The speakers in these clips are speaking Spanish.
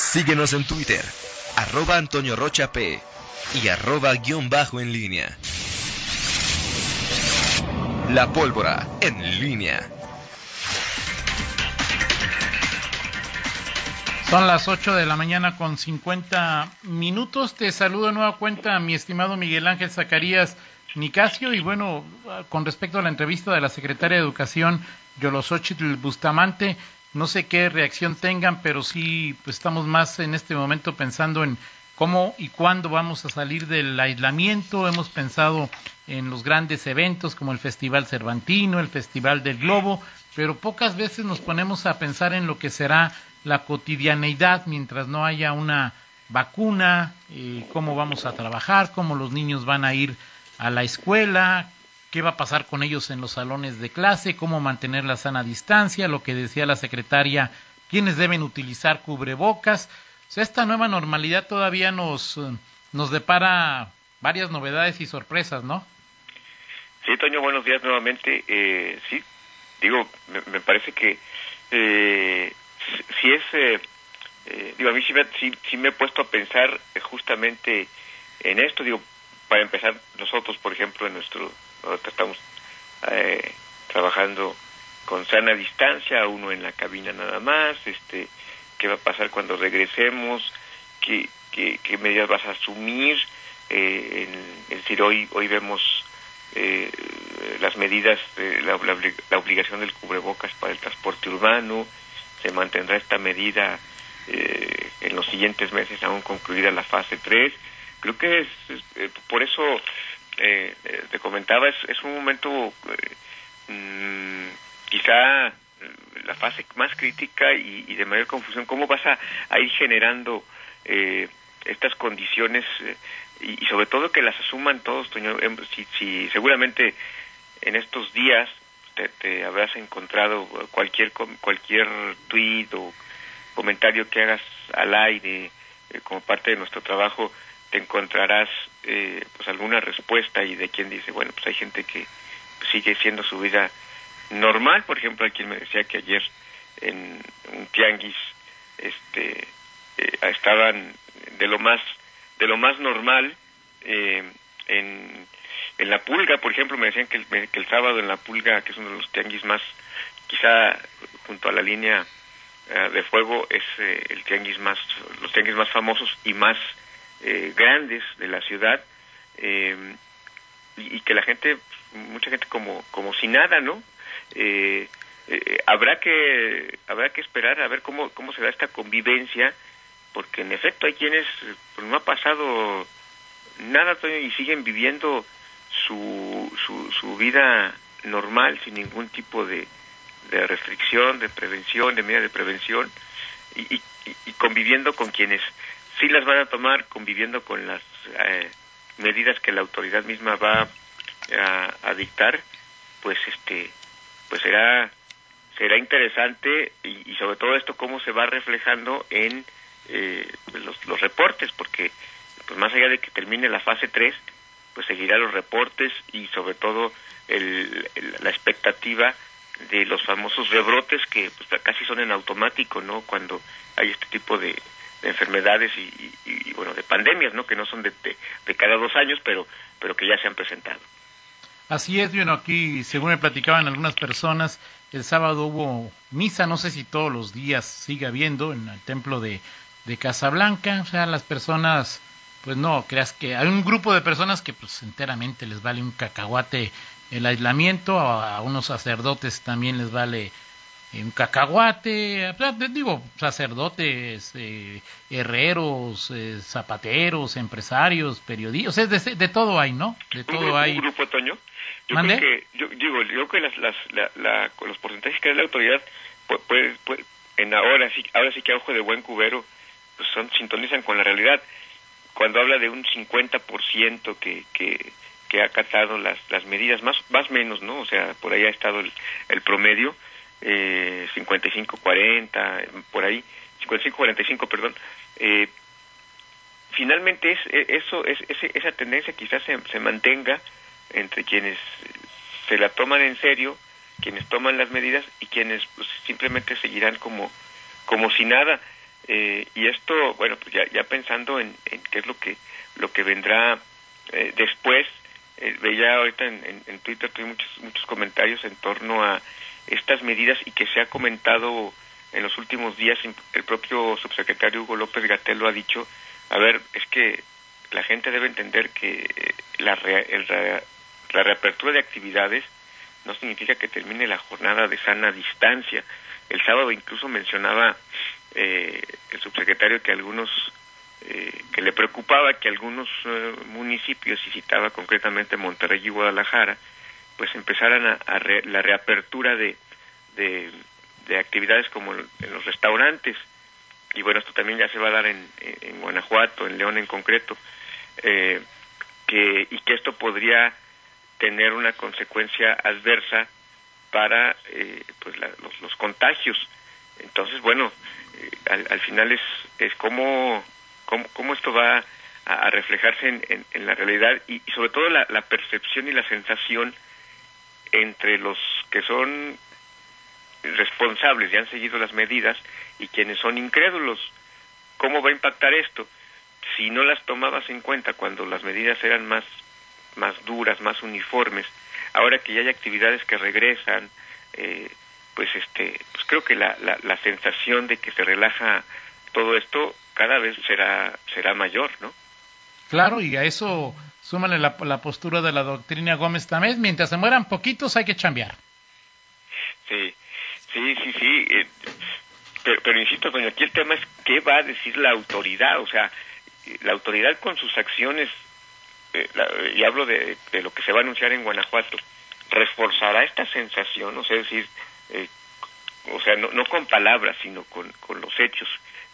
Síguenos en Twitter, arroba Antonio Rocha P y arroba guion bajo en línea. La pólvora en línea. Son las 8 de la mañana con 50 minutos. Te saludo de nueva cuenta, mi estimado Miguel Ángel Zacarías Nicasio. Y bueno, con respecto a la entrevista de la secretaria de Educación, Yolosochitl Bustamante, no sé qué reacción tengan, pero sí pues, estamos más en este momento pensando en cómo y cuándo vamos a salir del aislamiento. Hemos pensado en los grandes eventos como el Festival Cervantino, el Festival del Globo, pero pocas veces nos ponemos a pensar en lo que será la cotidianeidad mientras no haya una vacuna, eh, cómo vamos a trabajar, cómo los niños van a ir a la escuela, qué va a pasar con ellos en los salones de clase, cómo mantener la sana distancia, lo que decía la secretaria, quiénes deben utilizar cubrebocas. Esta nueva normalidad todavía nos, nos depara varias novedades y sorpresas, ¿no? Sí, Toño, buenos días nuevamente. Eh, sí, digo, me, parece que eh, si es, eh, eh, digo, a mí sí me, sí, me, he puesto a pensar justamente en esto, digo, para empezar, nosotros, por ejemplo, en nuestro, estamos eh, trabajando con sana distancia, uno en la cabina nada más, este, qué va a pasar cuando regresemos, qué, qué, qué medidas vas a asumir, eh, en, es decir, hoy, hoy vemos eh, las medidas, de la, la, obligación del cubrebocas para el transporte urbano, se mantendrá esta medida eh, en los siguientes meses aún concluida la fase 3. Creo que es, eh, por eso eh, eh, te comentaba, es, es un momento mm, quizá la fase más crítica y, de mayor confusión. ¿Cómo vas a, ir generando estas condiciones y, sobre todo que las asuman todos, em, Si, si seguramente en estos días te, habrás encontrado cualquier cualquier tweet o comentario que hagas al aire eh, como parte de nuestro trabajo te encontrarás eh, pues alguna respuesta y de quien dice bueno pues hay gente que sigue siendo su vida normal por ejemplo hay quien me decía que ayer en un tianguis este eh, estaban de lo más de lo más normal en en la Pulga, por ejemplo, me decían que el, que el sábado en la Pulga, que es uno de los tianguis más, quizá junto a la línea eh, de fuego, es eh, el tianguis más, los tianguis más famosos y más eh, grandes de la ciudad, y, que la gente, mucha gente como, como si nada, ¿no? habrá que habrá que esperar a ver cómo cómo se da esta convivencia porque en efecto hay quienes pues, no ha pasado nada y siguen viviendo su, su, su vida normal sin ningún tipo de, de restricción, de prevención, de medida de prevención y, y, conviviendo con quienes sí las van a tomar, conviviendo con las eh, medidas que la autoridad misma va a, a, dictar, pues este, pues será será interesante y, y, sobre todo esto cómo se va reflejando en eh, los, los reportes, porque pues más allá de que termine la fase 3, pues seguirá los reportes y sobre todo el, la expectativa de los famosos rebrotes que pues, casi son en automático, ¿no? Cuando hay este tipo de, enfermedades y, bueno, de pandemias, ¿no? Que no son de, de, cada dos años, pero, pero que ya se han presentado. Así es, bueno, aquí, según me platicaban algunas personas, el sábado hubo misa, no sé si todos los días sigue habiendo en el templo de, de Casablanca, o sea, las personas pues no creas que hay un grupo de personas que pues enteramente les vale un cacahuate el aislamiento, a, unos sacerdotes también les vale un cacahuate, digo, sacerdotes, eh, herreros, eh, zapateros, empresarios, periodistas, o sea, de, de, todo hay, ¿no? De todo hay. ¿Un grupo, Toño? Yo creo que, yo, digo, yo creo que las, las, la, la, los porcentajes que da la autoridad, pues, pues, en ahora sí, ahora sí que a ojo de buen cubero, pues son, sintonizan con la realidad cuando habla de un 50% que, que, que ha acatado las, las medidas, más más menos, ¿no? O sea, por ahí ha estado el, el promedio, eh, 55-40, por ahí, 55-45, perdón. Eh, finalmente es, e, eso, es, esa tendencia quizás se, se mantenga entre quienes se la toman en serio, quienes toman las medidas y quienes pues, simplemente seguirán como, como si nada. Eh, y esto, bueno, pues ya, ya pensando en, qué es lo que, lo que vendrá eh, después, eh, veía ahorita en, en, Twitter, tuve muchos, muchos comentarios en torno a estas medidas y que se ha comentado en los últimos días, el propio subsecretario Hugo López Gatel lo ha dicho, a ver, es que la gente debe entender que la, la reapertura de actividades no significa que termine la jornada de sana distancia. El sábado incluso mencionaba eh, el subsecretario que algunos eh, que le preocupaba que algunos eh, municipios, y citaba concretamente Monterrey y Guadalajara, pues empezaran a, la reapertura de, de, actividades como en los restaurantes. Y bueno, esto también ya se va a dar en, en Guanajuato, en León en concreto, que, y que esto podría tener una consecuencia adversa para pues los, los contagios. Entonces, bueno, al, al, final es, es cómo, esto va a, reflejarse en, la realidad y, sobre todo la, la, percepción y la sensación entre los que son responsables y han seguido las medidas y quienes son incrédulos. ¿Cómo va a impactar esto? Si no las tomabas en cuenta cuando las medidas eran más, más duras, más uniformes, ahora que ya hay actividades que regresan, eh, pues este pues creo que la, la, sensación de que se relaja todo esto cada vez será será mayor no claro y a eso súmale la, la postura de la doctrina Gómez Tamés mientras se mueran poquitos hay que chambear sí sí sí sí eh, pero, pero, insisto bueno aquí el tema es qué va a decir la autoridad o sea la autoridad con sus acciones eh, y hablo de, de lo que se va a anunciar en Guanajuato reforzará esta sensación o sea es decir eh, o sea, no, no con palabras, sino con, con los hechos.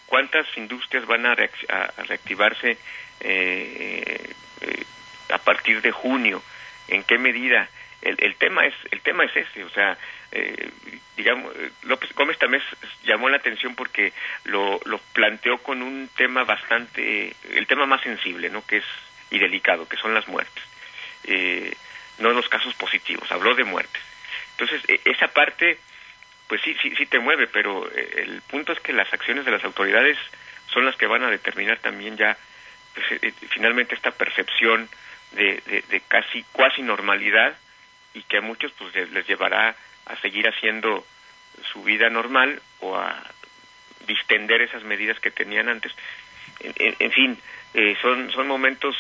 ¿Cuántas industrias van a, reactivarse eh, eh, a partir de junio? ¿En qué medida? El, el tema es el tema es ese, o sea, digamos, López Gómez también llamó la atención porque lo, lo planteó con un tema bastante, el tema más sensible, ¿no? Que es y delicado, que son las muertes, no los casos positivos, habló de muertes. Entonces, e, esa parte pues sí, sí, sí te mueve, pero eh, el punto es que las acciones de las autoridades son las que van a determinar también ya pues, eh, eh, finalmente esta percepción de, de, casi cuasi normalidad y que a muchos pues les, llevará a seguir haciendo su vida normal o a distender esas medidas que tenían antes. En, fin, son, son momentos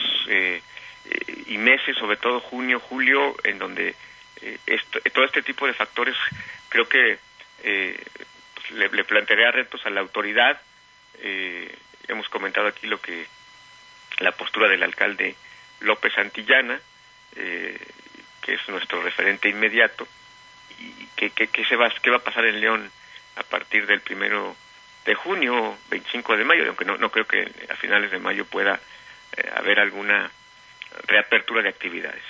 y meses, sobre todo junio, julio, en donde todo este tipo de factores creo que pues, le, le, plantearía retos a la autoridad. Eh, hemos comentado aquí lo que la postura del alcalde López Santillana, eh, que es nuestro referente inmediato, y que, que, se va, qué va a pasar en León a partir del primero de junio, 25 de mayo, aunque no, no creo que a finales de mayo pueda eh, haber alguna reapertura de actividades.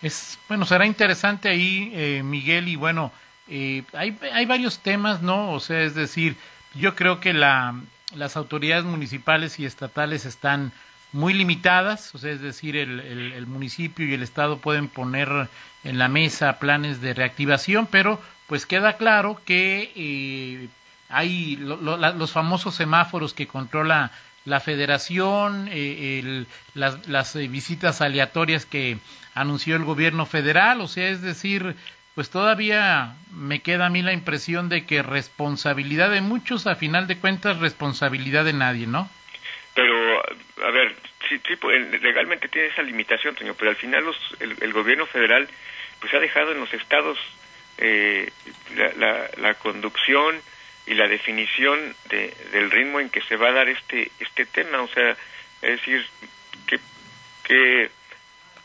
Es, bueno, será interesante ahí, eh, Miguel, y bueno, eh, hay, hay varios temas, ¿no? O sea, es decir, yo creo que la, las autoridades municipales y estatales están muy limitadas, o sea, es decir, el, el, municipio y el Estado pueden poner en la mesa planes de reactivación, pero pues queda claro que eh, hay los famosos semáforos que controla la federación, eh, el, las, las visitas aleatorias que anunció el gobierno federal, o sea, es decir, pues todavía me queda a mí la impresión de que responsabilidad de muchos, a final de cuentas, responsabilidad de nadie, ¿no? Pero, a ver, sí, pues, legalmente tiene esa limitación, señor, pero al final los, el, gobierno federal pues ha dejado en los estados eh, la, la, la, conducción y la definición de, del ritmo en que se va a dar este este tema, o sea, es decir, que, que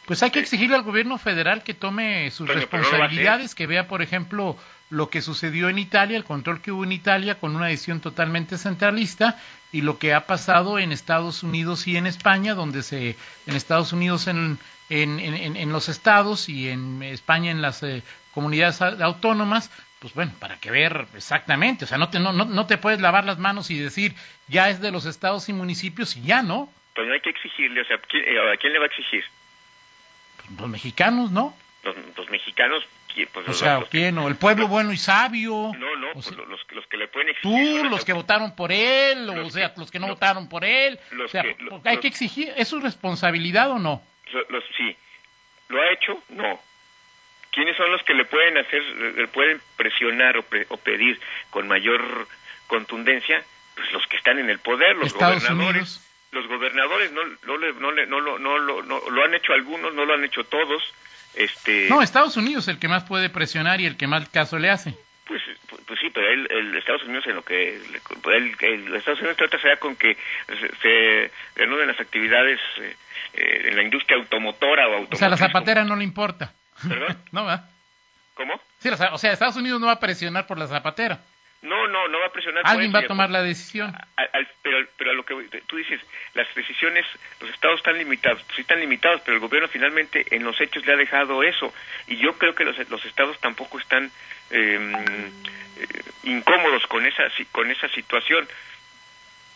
pues hay que exigirle al gobierno federal que tome sus responsabilidades, que vea, por ejemplo, lo que sucedió en Italia, el control que hubo en Italia con una decisión totalmente centralista y lo que ha pasado en Estados Unidos y en España, donde se, en Estados Unidos en, en, en, los estados y en España en las eh, comunidades autónomas, pues bueno, para que ver exactamente, o sea, no te, no, no, te puedes lavar las manos y decir, ya es de los estados y municipios y ya no. Pues no hay que exigirle, o sea, ¿a quién le va a exigir? Los mexicanos, ¿no? Los, mexicanos ¿quién? Pues O los- sea, los- ¿quién? ¿O el pueblo bueno y sabio? No, no, pues sea, los, los que le pueden exigir. tú, los que votaron por él, o Los sea, que- los que no los- votaron por él. los O sea, que- hay los- que exigir, ¿es su responsabilidad o no? Los- sí. ¿Lo ha hecho? No. ¿Quiénes son los que le pueden hacer, le pueden presionar o, pre- o pedir con mayor contundencia? Pues los que están en el poder, los Estados gobernadores. Unidos. Los gobernadores no, no, le- no, le- no, lo- no, lo- no- lo han hecho algunos, no lo han hecho todos. Este, No, Estados Unidos es el que más puede presionar y el que más caso le hace. Pues, pues, pues sí, pero él, el Estados Unidos en lo que él- el Estados Unidos trata sea con que se, reanuden las actividades eh, eh, en la industria automotora o O automotriz. sea, a la zapatera no le importa. ¿Perdón? no, ¿verdad? ¿Cómo? Sí, o sea, Estados Unidos no va a presionar por la zapatera. No, no, no va a presionar. por Alguien eso, va a tomar la decisión. al- al- pero, pero a lo que tú dices, las decisiones, los estados están limitados, sí están limitados, pero el gobierno finalmente en los hechos le ha dejado eso. Y yo creo que los, los estados tampoco están eh, eh, incómodos con esa, con esa situación.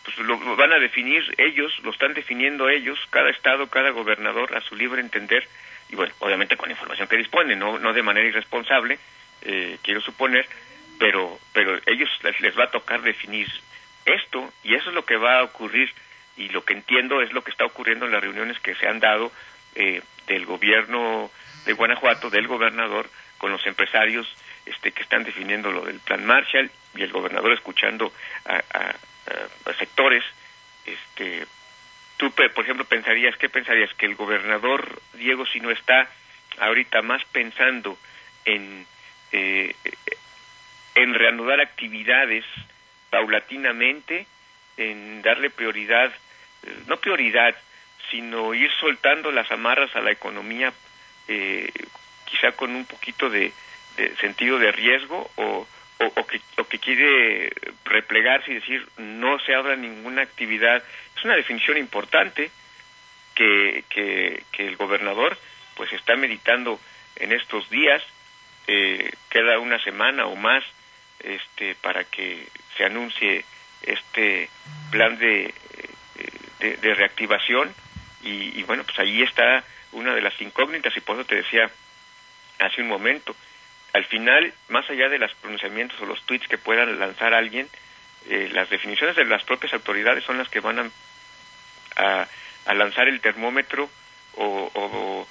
Pues lo, lo van a definir ellos, lo están definiendo ellos, cada estado, cada gobernador a su libre entender, y bueno, obviamente con la información que dispone, no, no de manera irresponsable, eh, quiero suponer, pero, pero ellos les, va a tocar definir esto y eso es lo que va a ocurrir y lo que entiendo es lo que está ocurriendo en las reuniones que se han dado eh, del gobierno de Guanajuato, del gobernador, con los empresarios este, que están definiendo lo del plan Marshall y el gobernador escuchando a, a- sectores. Este, tú, por ejemplo, pensarías, ¿qué pensarías? Que el gobernador Diego, si no está ahorita más pensando en, eh, en reanudar actividades paulatinamente, en darle prioridad, eh, no prioridad, sino ir soltando las amarras a la economía, eh, quizá con un poquito de, sentido de riesgo o, o, o que, o que quiere replegarse y decir no se abra ninguna actividad. Es una definición importante que, que, que el gobernador pues está meditando en estos días. Eh, queda una semana o más este, para que se anuncie este plan de, eh, de, de reactivación. Y, y bueno, pues ahí está una de las incógnitas y por eso te decía hace un momento, al final, más allá de los pronunciamientos o los tweets que puedan lanzar alguien, eh, las definiciones de las propias autoridades son las que van a, a, lanzar el termómetro o-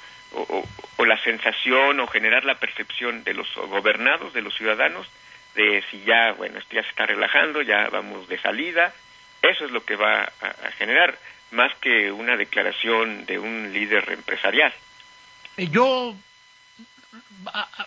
o la sensación o generar la percepción de los gobernados, de los ciudadanos, de si ya, bueno, esto ya se está relajando, ya vamos de salida, eso es lo que va a, a generar, más que una declaración de un líder empresarial. Eh, Yo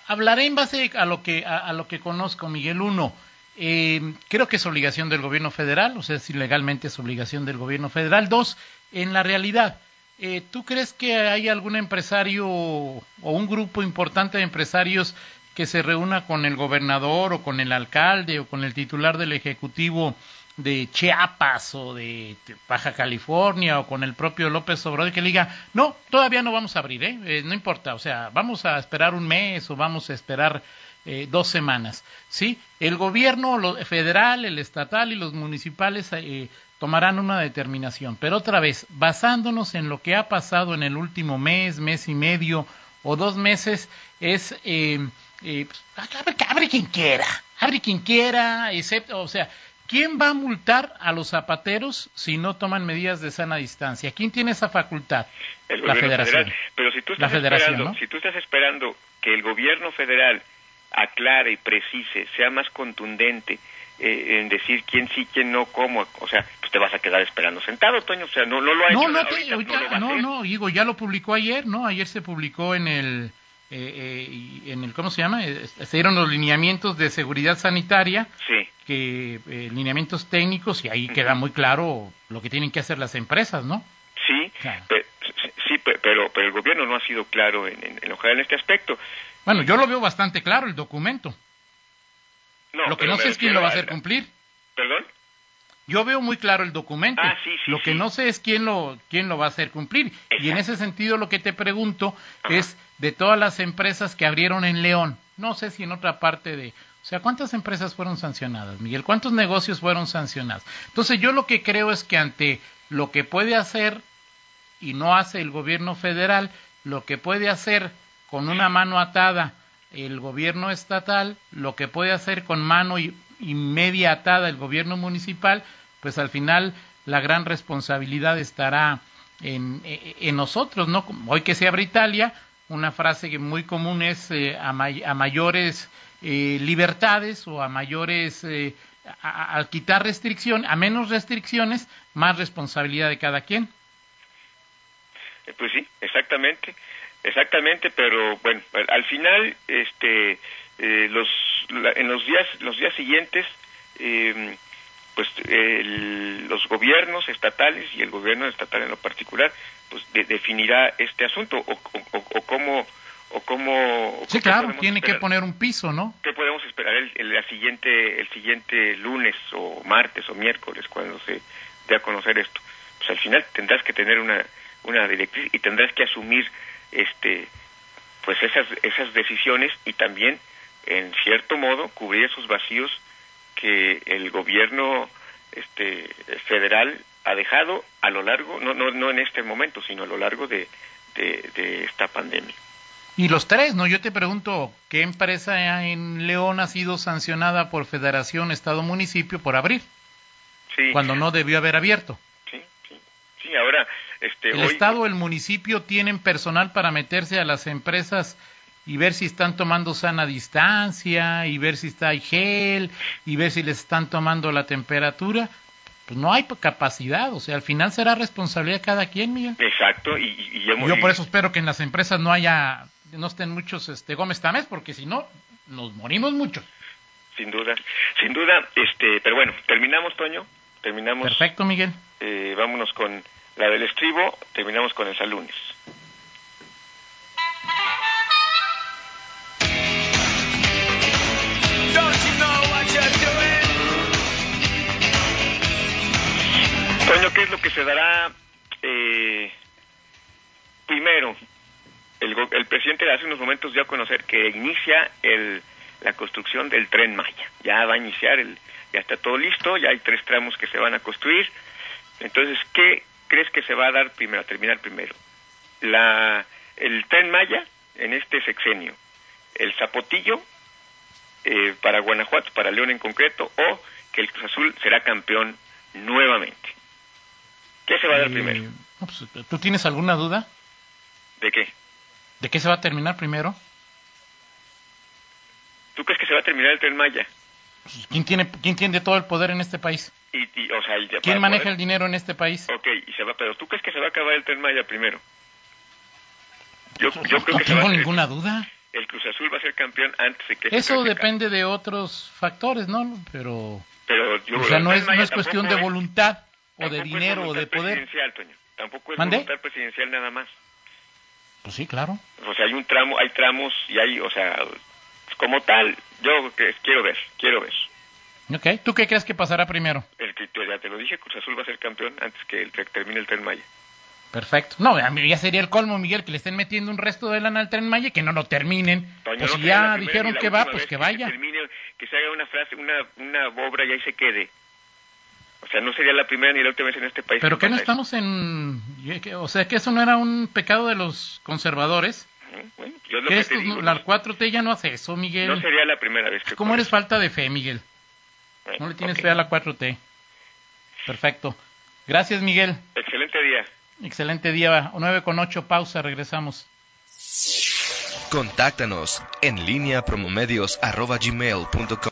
hablaré en base a lo que a, a lo que conozco, Miguel. Uno, eh, creo que es obligación del gobierno federal, o sea, si legalmente es obligación del gobierno federal. Dos, en la realidad, eh, ¿tú crees que hay algún empresario o un grupo importante de empresarios que se reúna con el gobernador o con el alcalde o con el titular del ejecutivo de Chiapas o de Baja California o con el propio López Obrador que le diga, no, todavía no vamos a abrir, ¿eh? Eh, no importa, o sea, vamos a esperar un mes o vamos a esperar eh, dos semanas, ¿sí? El gobierno lo- federal, el estatal y los municipales eh, tomarán una determinación, pero otra vez, basándonos en lo que ha pasado en el último mes, mes y medio o dos meses, es... Eh, pues, abre, abre quien quiera, abre quien quiera, excepto, o sea, ¿quién va a multar a los zapateros si no toman medidas de sana distancia? ¿Quién tiene esa facultad? el La federación. federal. Pero si tú La estás federación, esperando, ¿no? si tú estás esperando que el gobierno federal aclare y precise, sea más contundente eh, en decir quién sí, quién no, cómo, o sea, pues te vas a quedar esperando sentado, Toño, o sea, no, no lo ha No, hecho. no, ahorita te- no ya- no, digo, ya lo publicó ayer, ¿no? Ayer se publicó en el, eh, eh, y en el, ¿cómo se llama? Eh, Se dieron los lineamientos de seguridad sanitaria, Sí, que eh, lineamientos técnicos, y ahí queda muy claro lo que tienen que hacer las empresas, ¿no? sí, Claro. pe- sí, pe- pero, pero el gobierno no ha sido claro en, en, en en este aspecto. Bueno, yo lo veo bastante claro, el documento. No, lo que pero no sé es quién lo va a hacer cumplir. ¿Perdón? Yo veo muy claro el documento. Ah, sí, sí, lo que sí. no sé es quién lo, quién lo va a hacer cumplir. Y en ese sentido lo que te pregunto es de todas las empresas que abrieron en León, no sé si en otra parte de... O sea, ¿cuántas empresas fueron sancionadas, Miguel? ¿Cuántos negocios fueron sancionados? Entonces yo lo que creo es que ante lo que puede hacer y no hace el gobierno federal, lo que puede hacer con una mano atada el gobierno estatal, lo que puede hacer con mano y, media atada el gobierno municipal, pues al final la gran responsabilidad estará en, en nosotros, ¿no? Hoy que se abre Italia, una frase que muy común es eh, a, mayores eh, libertades o a mayores eh, al quitar restricción, a menos restricciones, más responsabilidad de cada quien. Pues sí, exactamente, exactamente, pero bueno, al final, este, los, en los días, los días siguientes, em, pues los gobiernos estatales y el gobierno estatal en lo particular pues definirá este asunto o, o, cómo o cómo sí claro tiene que poner un piso no qué podemos esperar el, siguiente el siguiente lunes o martes o miércoles cuando se dé a conocer esto pues al final tendrás que tener una una directriz y tendrás que asumir este pues esas esas decisiones y también en cierto modo cubrir esos vacíos que el gobierno este federal ha dejado a lo largo, no, no, no en este momento, sino a lo largo de, de, esta pandemia. Y los tres, ¿no? Yo te pregunto, ¿qué empresa en León ha sido sancionada por Federación, Estado, Municipio por abrir? Sí. Cuando no debió haber abierto. Sí, sí. Sí, ahora... Este, ¿El Estado o el municipio tienen personal para meterse a las empresas y ver si están tomando sana distancia y ver si está hay gel y ver si les están tomando la temperatura? pues no hay capacidad, o sea, al final será responsabilidad de cada quien, Miguel. Exacto, y, yo por eso espero que en las empresas no haya, no estén muchos este Gómez Tamés, porque si no, nos morimos mucho. Sin duda, sin duda, este, pero bueno, terminamos, Toño, terminamos. Perfecto, Miguel. Eh, vámonos con la del estribo, terminamos con el lunes. ¿Qué es lo que se dará eh, primero? El, el, presidente hace unos momentos dio a conocer que inicia el, la construcción del tren Maya. Ya va a iniciar, el, ya está todo listo, ya hay tres tramos que se van a construir. Entonces, ¿qué crees que se va a dar primero, a terminar primero? La, el tren Maya en este sexenio, el Zapotillo eh, para Guanajuato, para León en concreto, o que el Cruz Azul será campeón nuevamente. ¿Qué se va a dar eh, primero? Pues, ¿Tú tienes alguna duda? ¿De qué? ¿De qué se va a terminar primero? ¿Tú crees que se va a terminar el tren Maya? Pues, ¿Quién tiene, quién tiene todo el poder en este país? Y, o sea, ¿Quién maneja el dinero en este país? Ok, y se va, pero ¿tú crees que se va a acabar el tren Maya primero? Yo, creo no tengo ninguna duda. El Cruz Azul va a ser campeón antes de que... Eso depende de otros factores, ¿no? Pero... Pero yo, o sea, no es, no es cuestión de voluntad o de dinero o de poder. Tampoco es voluntad presidencial nada más. Pues sí, claro. O sea, hay un tramo, hay tramos y hay, o sea, como tal, yo quiero ver, quiero ver. Ok, ¿tú qué crees que pasará primero? El que ya te lo dije, Cruz Azul va a ser campeón antes que, el, termine el Tren Maya. Perfecto. No, a mí ya sería el colmo, Miguel, que le estén metiendo un resto de lana al Tren Maya y que no lo terminen. pues si ya dijeron que va, pues que, vaya. Que, se haga una frase, una, una obra y ahí se quede. O sea, no sería la primera ni la última vez en este país. Pero que no estamos en... O sea, que eso no era un pecado de los conservadores. Bueno, yo lo que, esto, la 4T ya no hace eso, Miguel. No sería la primera vez que... ¿Cómo eres falta de fe, Miguel? no le tienes fe a la 4T. Perfecto. Gracias, Miguel. Excelente día. Excelente día. 9 con 8, pausa, regresamos. Contáctanos en línea promomedios.com